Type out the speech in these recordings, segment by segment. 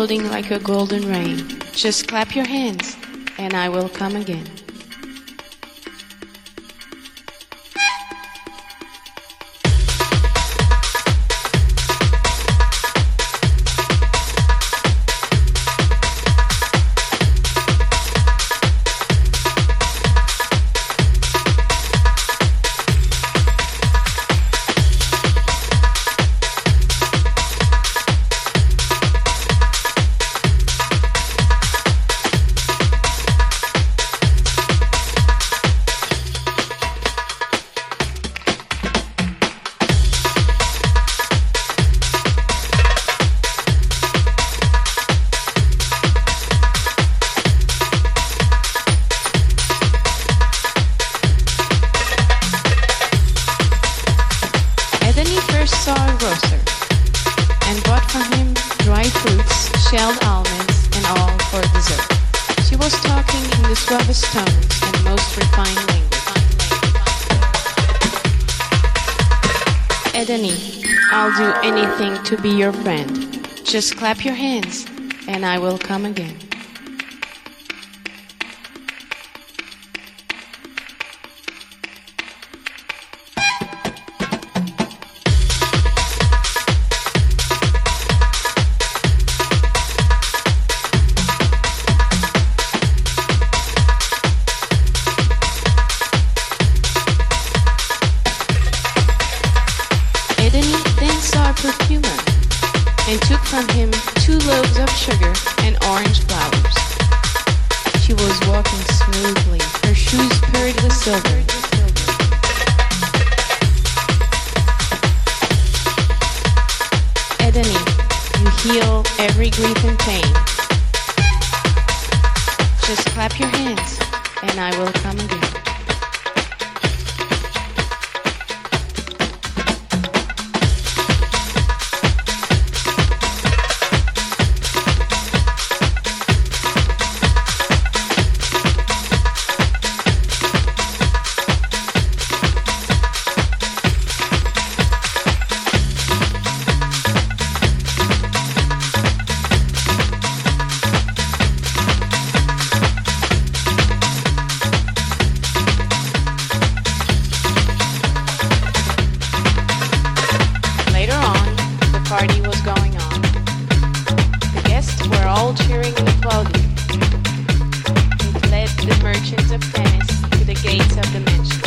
unfolding like a golden rain. Just clap your hands, and I will come again. Sydney, I'll do anything to be your friend. Just clap your hands, and I will come again. all cheering and applauding, and led the merchants of Venice to the gates of the mansion.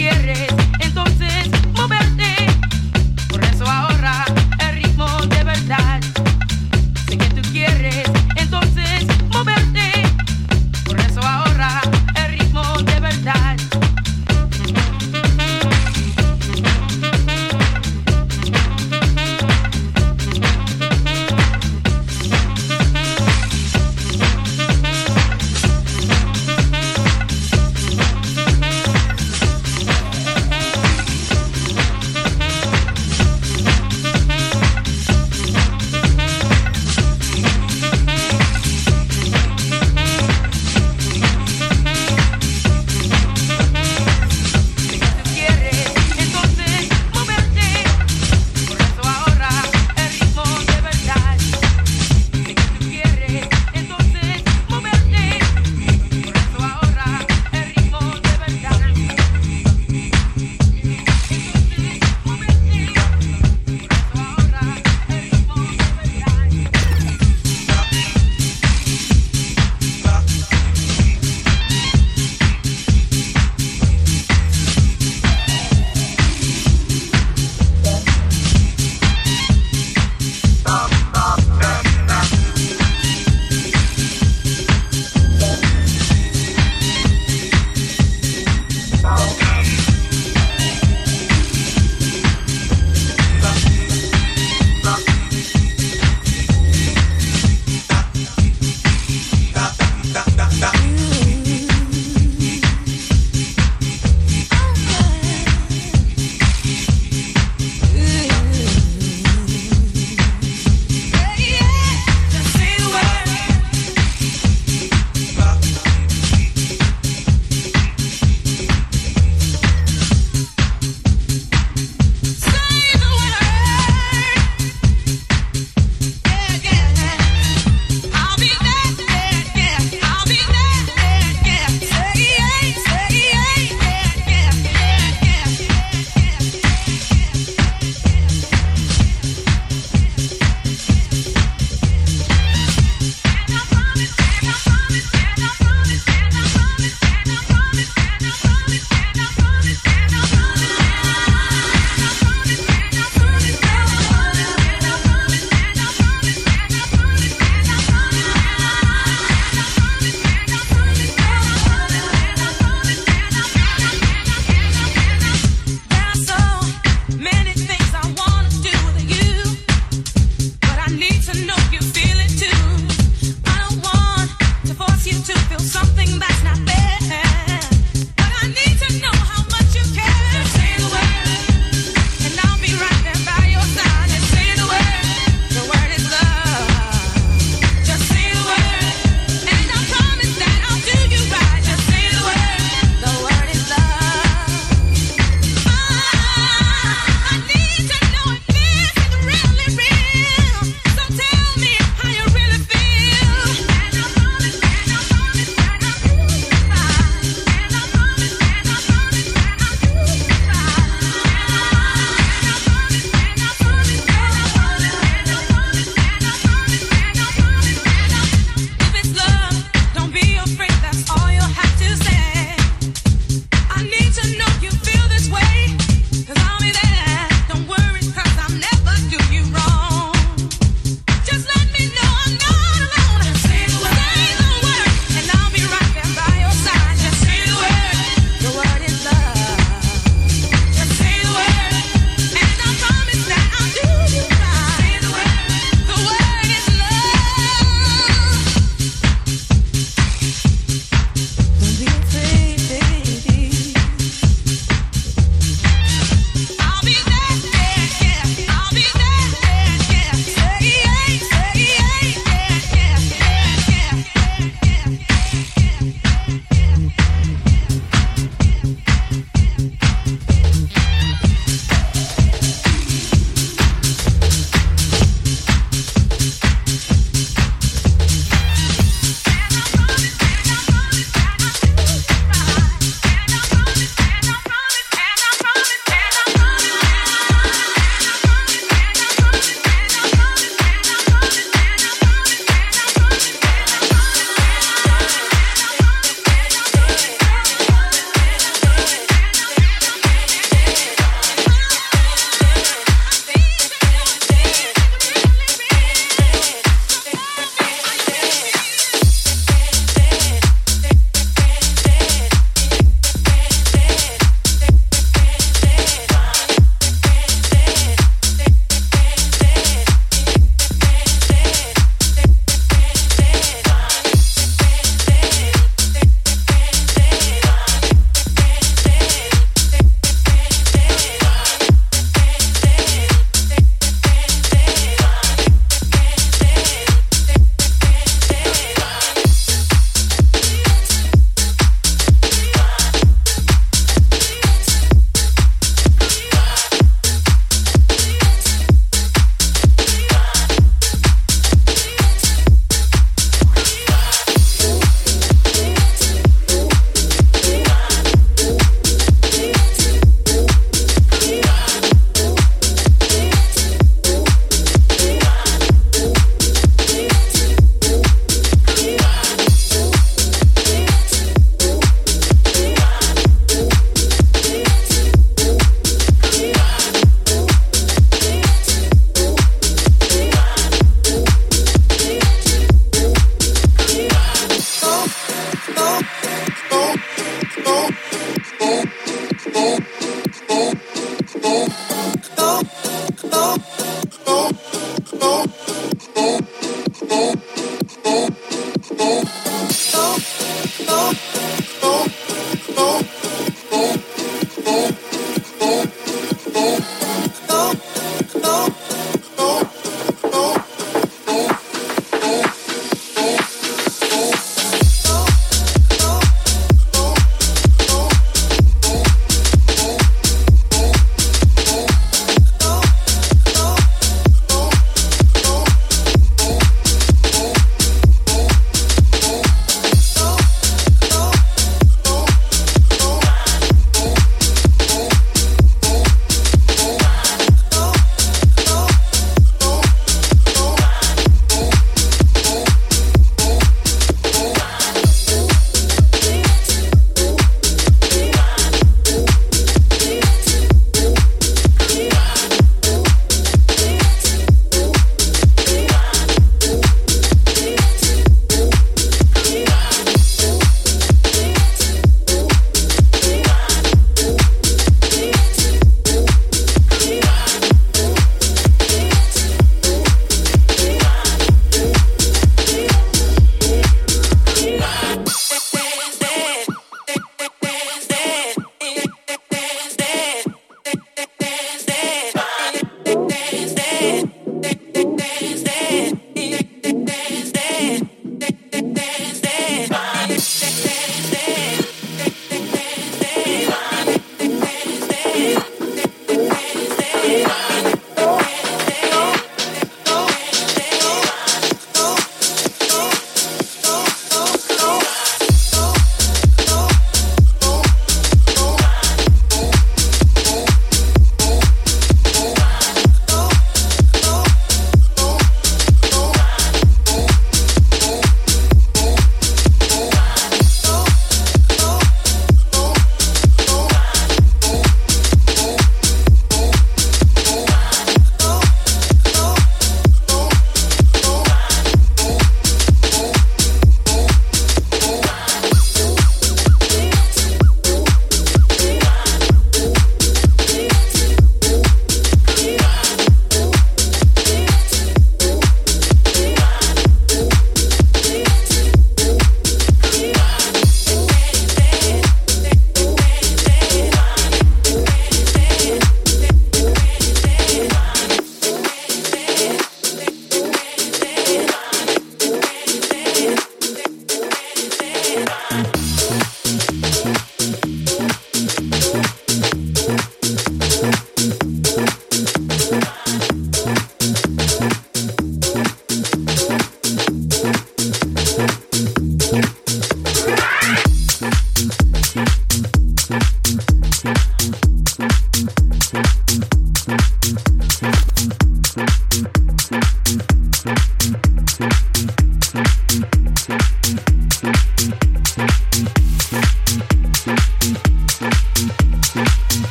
quieres.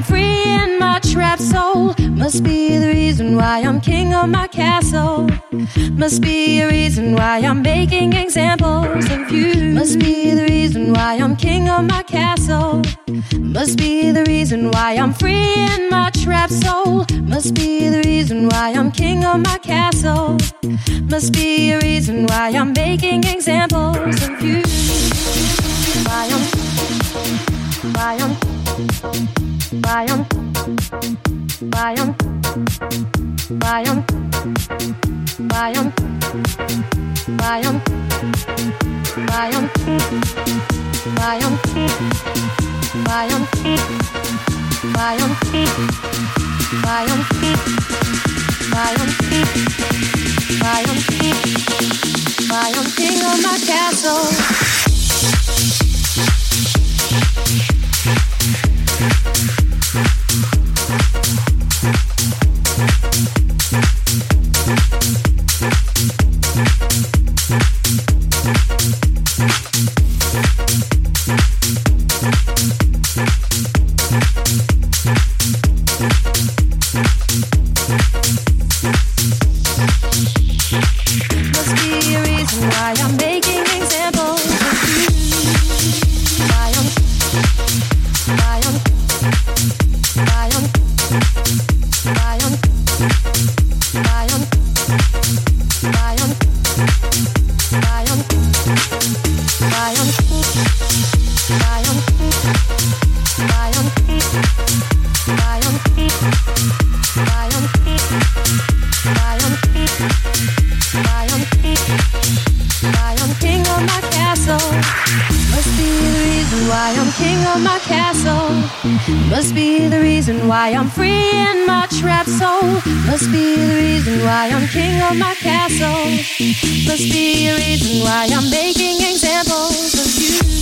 I'm free in my trapped soul. Must be the reason why I'm king of my castle. Must be a reason why I'm making examples of you. Must be the reason why I'm king of my castle. Must be the reason why I'm free in my trapped soul. Must be the reason why I'm king of my castle. Must be a reason why I'm making examples of you. Why I'm, why I'm, I'm, why I'm, why I'm, why I'm, why I'm, why I'm, why I'm king of my castle. Thank you. Must be the reason why I'm king of my castle. Must be a reason why I'm making examples of you.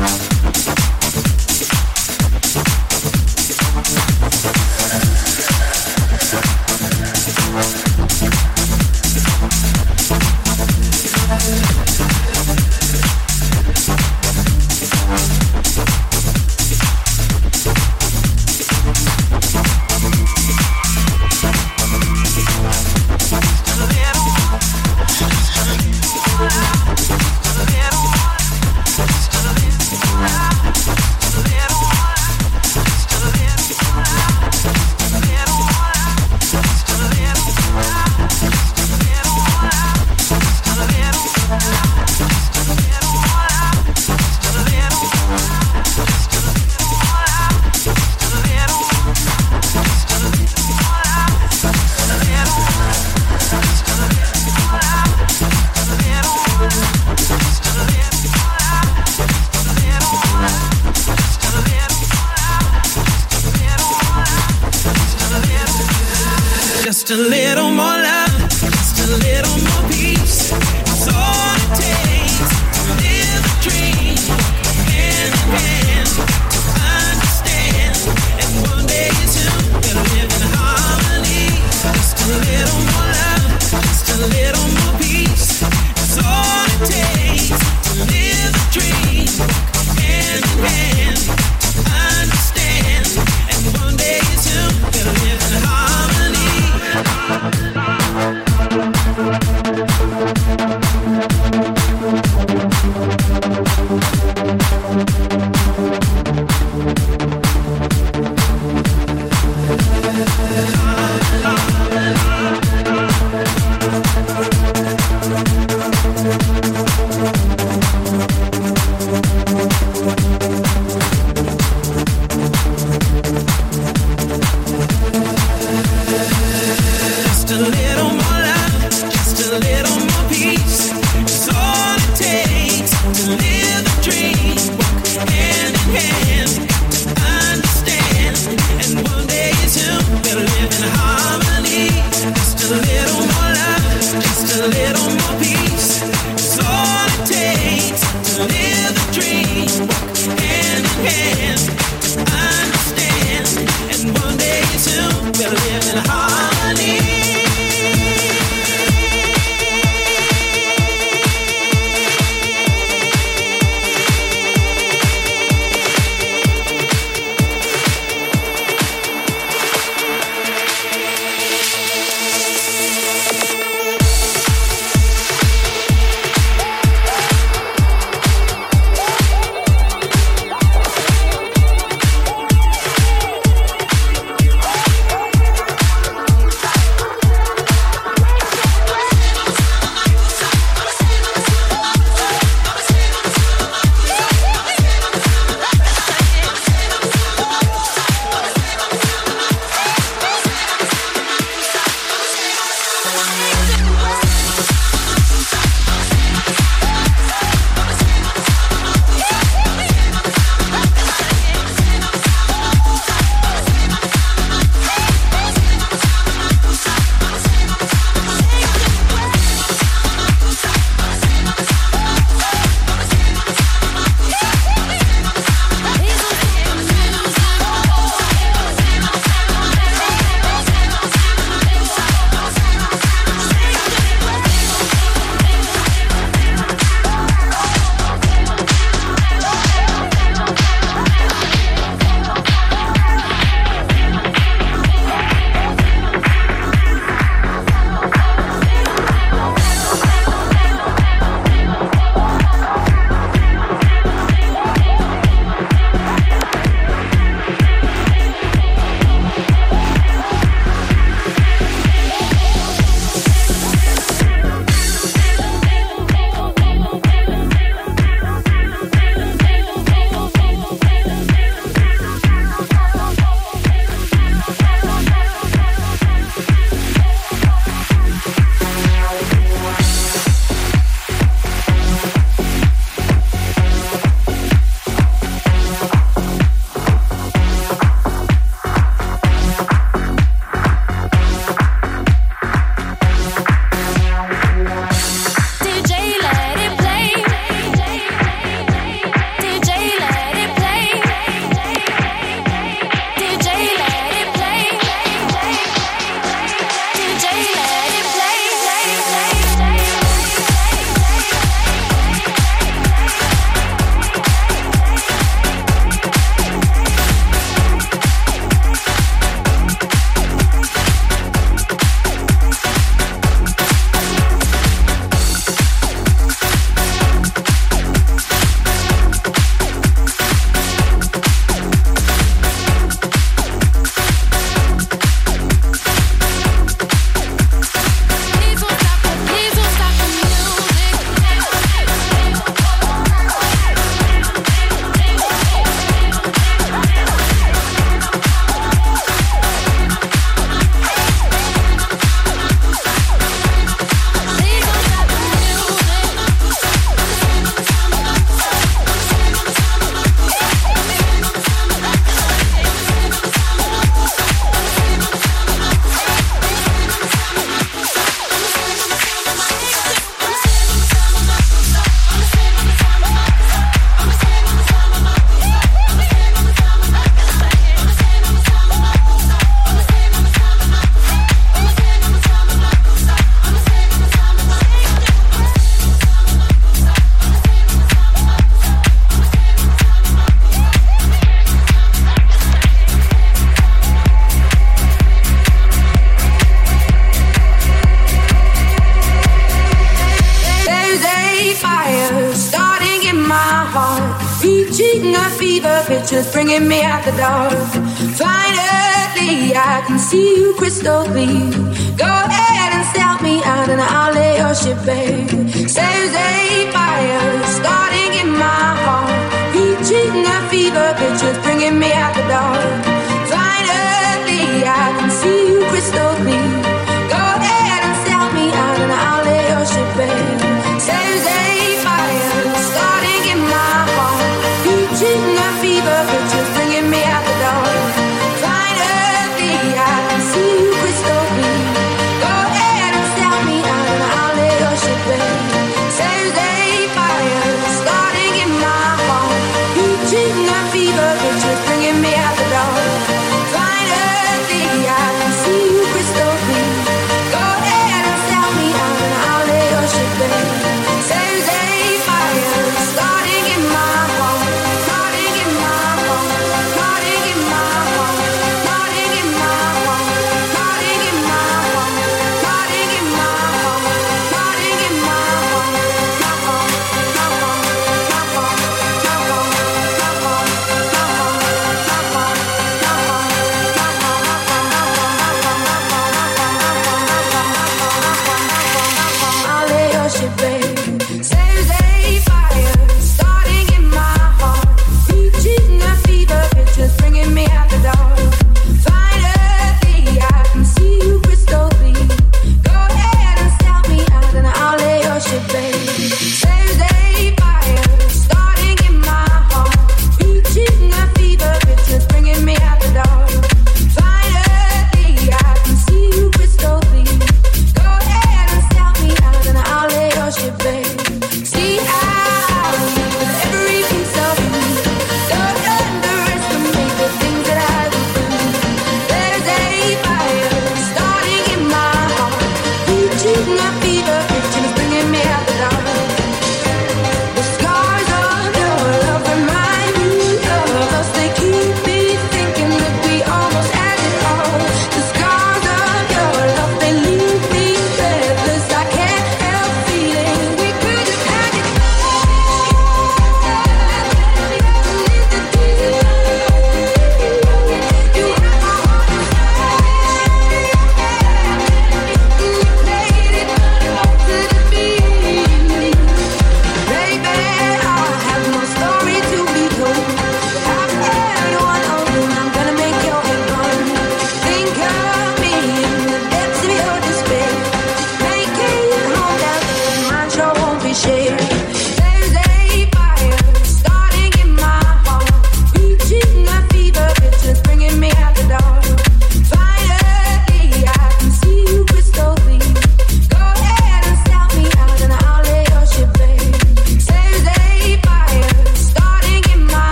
Bye.